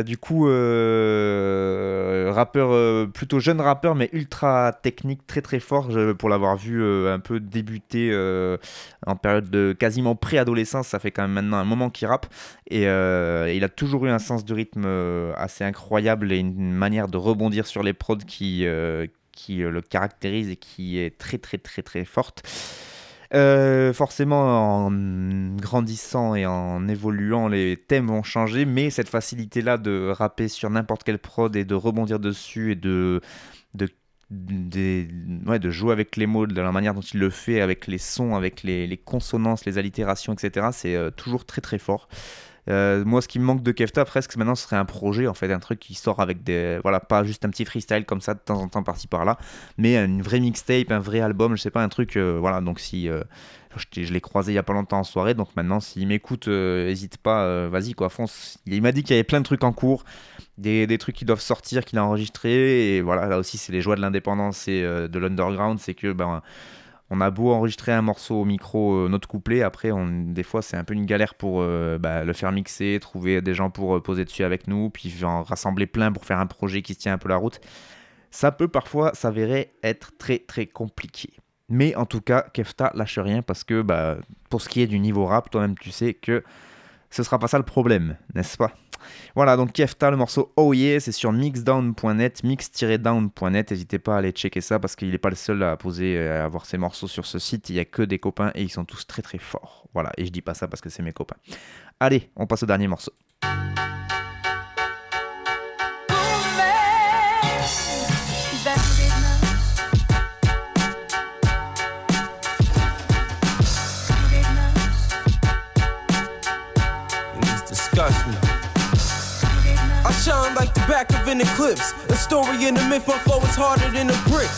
du coup, rappeur plutôt jeune rappeur, mais ultra technique, très très fort pour l'avoir vu un peu débuter en période de quasiment préadolescence, ça fait quand même maintenant un moment qu'il rappe. Et euh, il a toujours eu un sens de rythme euh, assez incroyable et une manière de rebondir sur les prods qui, euh, qui le caractérise et qui est très très très très forte. forcément, en grandissant et en évoluant, les thèmes vont changer, mais cette facilité-là de rapper sur n'importe quelle prod et de rebondir dessus et de, de jouer avec les mots, de la manière dont il le fait, avec les sons, avec les, consonances, les allitérations, etc. C'est toujours très très fort. Euh, moi, ce qui me manque de Kefta, presque maintenant, ce serait un projet, en fait, un truc qui sort avec des. Voilà, pas juste un petit freestyle comme ça de temps en temps par-ci par-là, mais une vraie mixtape, un vrai album, je sais pas, un truc. Euh, voilà, donc si. je, je l'ai croisé il y a pas longtemps en soirée, donc maintenant, s'il m'écoute, hésite pas, vas-y, quoi, fonce. Il m'a dit qu'il y avait plein de trucs en cours des, trucs qui doivent sortir, qu'il a enregistré. Et voilà, là aussi, c'est les joies de l'indépendance et euh, de l'underground. C'est que ben, on a beau enregistrer un morceau au micro, euh, notre couplet, après, on, des fois, c'est un peu une galère pour euh, bah, le faire mixer, trouver des gens pour poser dessus avec nous, puis en rassembler plein pour faire un projet qui se tient un peu la route. Ça peut parfois s'avérer être très très compliqué. Mais en tout cas, Kefta lâche rien parce que bah, pour ce qui est du niveau rap, toi-même tu sais que ce sera pas ça le problème, n'est-ce pas? Voilà, donc Kefta, le morceau Oh Yeah, c'est sur mixdown.net, mix-down.net. N'hésitez pas à aller checker ça parce qu'il n'est pas le seul à poser, à avoir ses morceaux sur ce site. Il n'y a que des copains et ils sont tous très très forts. Voilà, et je dis pas ça parce que c'est mes copains. Allez, on passe au dernier morceau.
Eclipse. A story in the myth, my flow is harder than a brick.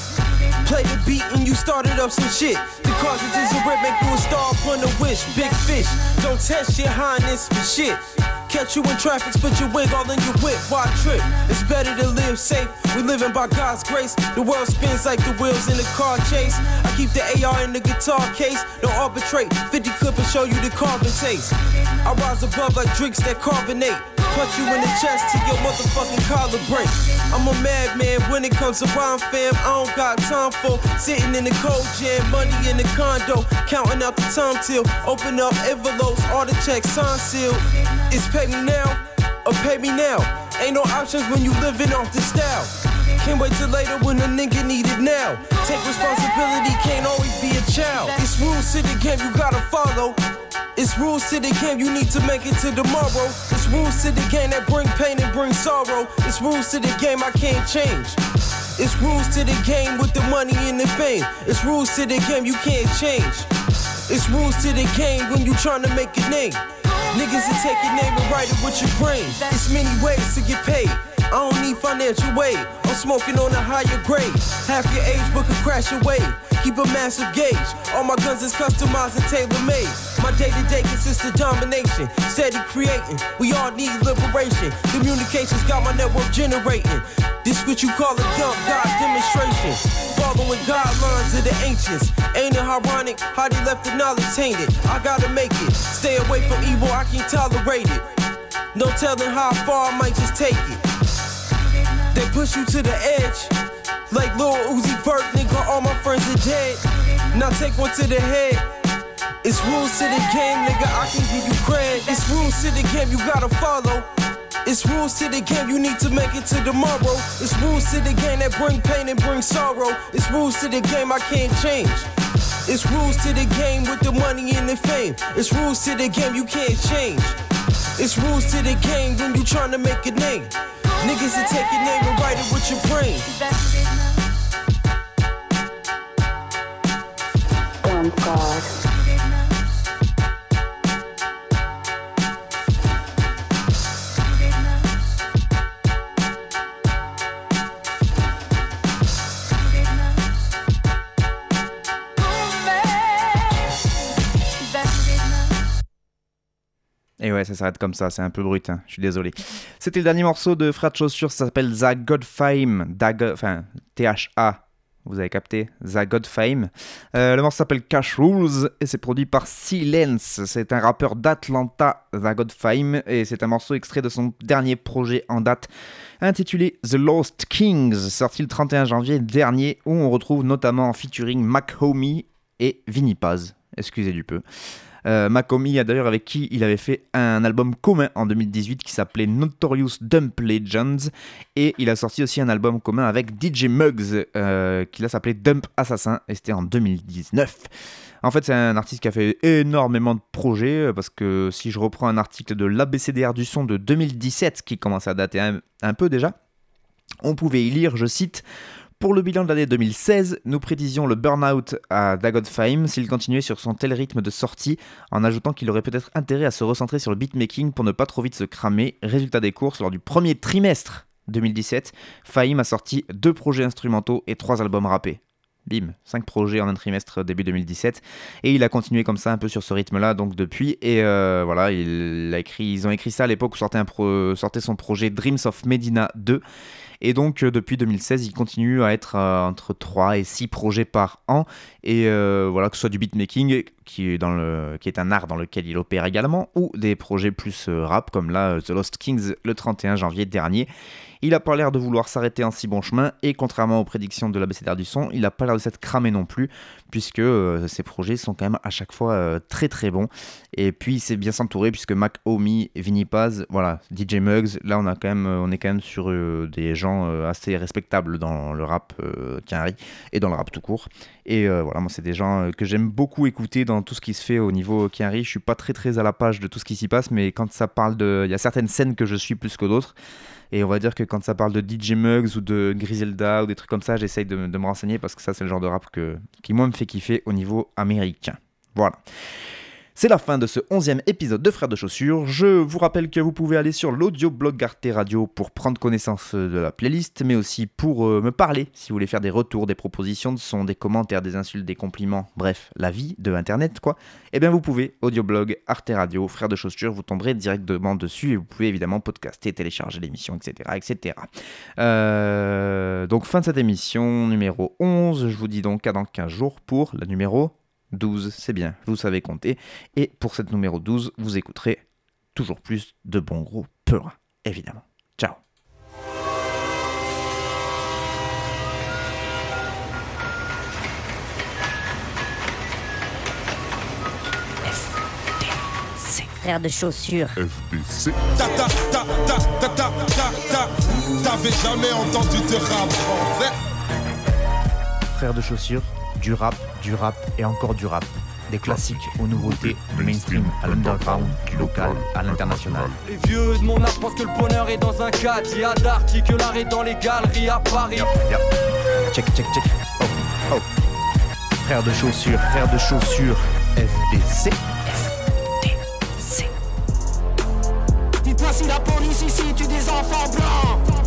Play the beat and you started up some shit. The cartridges a rip, make you a star upon a wish. Big fish, don't test your highness for shit. Catch you in traffic, split your wig all in your whip. Why trip? It's better to live safe. We living by God's grace. The world spins like the wheels in a car chase. I keep the AR in the guitar case. Don't arbitrate. 50 clip and show you the carbon taste. I rise above like drinks that carbonate. Punch you in the chest till your motherfucking collar break. I'm a madman when it comes to rhyme, fam. I don't got time for sitting in the cold jam, money in the condo, counting out the time till open up envelopes, all the checks sign sealed. It's pay me now or pay me now. Ain't no options when you living off the style. Can't wait till later when a nigga need it now. Take responsibility, can't always be a child. It's rules to the game you gotta follow. It's rules to the game, you need to make it to tomorrow. It's rules to the game that bring pain and bring sorrow. It's rules to the game I can't change. It's rules to the game with the money and the fame. It's rules to the game you can't change. It's rules to the game when you trying to make a name. Niggas will take your name and write it with your brain. It's many ways to get paid. I don't need financial aid. I'm smoking on a higher grade. Half your age, but could crash your keep a massive gauge. All my guns is customized and tailor made. My day to day consists of domination, steady creating. We all need liberation. Communications got my network generating. This what you call a dump God demonstration. Following guidelines of the ancients. Ain't it ironic how they left the knowledge tainted? I gotta make it. Stay away from evil, I can't tolerate it. No telling how far I might just take it. They push you to the edge. Like Lil Uzi Vert, nigga, all my friends are dead. Now take one to the head. It's rules to the game, nigga, I can give you credit. It's rules to the game, you gotta follow. It's rules to the game, you need to make it to tomorrow. It's rules to the game that bring pain and bring sorrow. It's rules to the game I can't change. It's rules to the game with the money and the fame. It's rules to the game you can't change. It's rules to the game when you trying to make a name. Niggas will take your name and write it with your brain. Oh, God.
Et ouais, ça s'arrête comme ça, c'est un peu brut, hein. je suis désolé. C'était le dernier morceau de Frère de Chaussures, ça s'appelle The Godfame, enfin T-H-A vous avez capté, The God Fame. Euh, le morceau s'appelle Cash Rules et c'est produit par Silence. C'est un rappeur d'Atlanta, The God Fame, et c'est un morceau extrait de son dernier projet en date intitulé The Lost Kings, sorti le 31 janvier dernier, où on retrouve notamment en featuring Mac Homie et Vinny Paz. Excusez du peu. Euh, Makomi a d'ailleurs avec qui il avait fait un album commun en 2018 qui s'appelait Notorious Dump Legends et il a sorti aussi un album commun avec DJ Muggs euh, qui là s'appelait Dump Assassin et c'était en 2019. En fait, c'est un artiste qui a fait énormément de projets, euh, parce que si je reprends un article de l'ABCDR du son de 2017, qui commence à dater un peu déjà, on pouvait y lire, je cite, pour le bilan de l'année 2016, nous prédisions le burn-out à Dagon Fame s'il continuait sur son tel rythme de sortie, en ajoutant qu'il aurait peut-être intérêt à se recentrer sur le beatmaking pour ne pas trop vite se cramer. Résultat des courses, lors du premier trimestre 2017, Fahim a sorti deux projets instrumentaux et trois albums rappés. Bim, cinq projets en un trimestre début 2017. Et il a continué comme ça un peu sur ce rythme-là donc depuis. Et euh, voilà, ils ont écrit ça à l'époque où sortait son projet Dreams of Medina 2. Et donc euh, depuis 2016, il continue à être euh, entre 3 et 6 projets par an. Et euh, voilà, que ce soit du beatmaking, qui est, un art dans lequel il opère également, ou des projets plus rap, comme là The Lost Kings le 31 janvier dernier. Il n'a pas l'air de vouloir s'arrêter en si bon chemin, et contrairement aux prédictions de l'ABCDR du son, il n'a pas l'air de s'être cramé non plus, puisque ses projets sont quand même à chaque fois très très bons. Et puis il s'est bien s'entourer, puisque Mac Omi, Vinny Paz, voilà, DJ Muggs, là on, a quand même, on est quand même sur des gens euh, assez respectables dans le rap euh, et dans le rap tout court. Et euh, voilà, moi, c'est des gens euh, que j'aime beaucoup écouter dans tout ce qui se fait au niveau Kiari. Je suis pas très très à la page de tout ce qui s'y passe, mais quand ça parle de. Il y a certaines scènes que je suis plus que d'autres. Et on va dire que quand ça parle de DJ Muggs ou de Griselda ou des trucs comme ça, j'essaye de, me renseigner parce que ça, c'est le genre de rap que, qui, moi, me fait kiffer au niveau américain. Voilà. C'est la fin de ce onzième épisode de Frères de Chaussures. Je vous rappelle que vous pouvez aller sur l'audio-blog Arte Radio pour prendre connaissance de la playlist, mais aussi pour euh, me parler si vous voulez faire des retours, des propositions de son, des commentaires, des insultes, des compliments, bref, la vie de Internet quoi. Eh bien vous pouvez, audio-blog Arte Radio, Frères de Chaussures, vous tomberez directement dessus et vous pouvez évidemment podcaster, télécharger l'émission, etc. etc. Euh, donc fin de cette émission numéro 11, je vous dis donc à dans 15 jours pour la numéro 12, c'est bien, vous savez compter. Et pour cette numéro 12, vous écouterez toujours plus de bons gros peur, évidemment. Ciao
frère de chaussures.
FDC. T'avais jamais entendu de rap français
Frère de chaussures du rap, du rap et encore du rap. Des classiques aux nouveautés, du mainstream à l'underground, du local à l'international.
Les vieux de mon âge pensent que le bonheur est dans un cadre. Il y a d'arty que l'art est dans les galeries à Paris.
Check, check, check. Oh, oh. Frère de chaussures, frère de chaussures, FDC.
FDC. Dites-moi si la police ici tue des enfants blancs.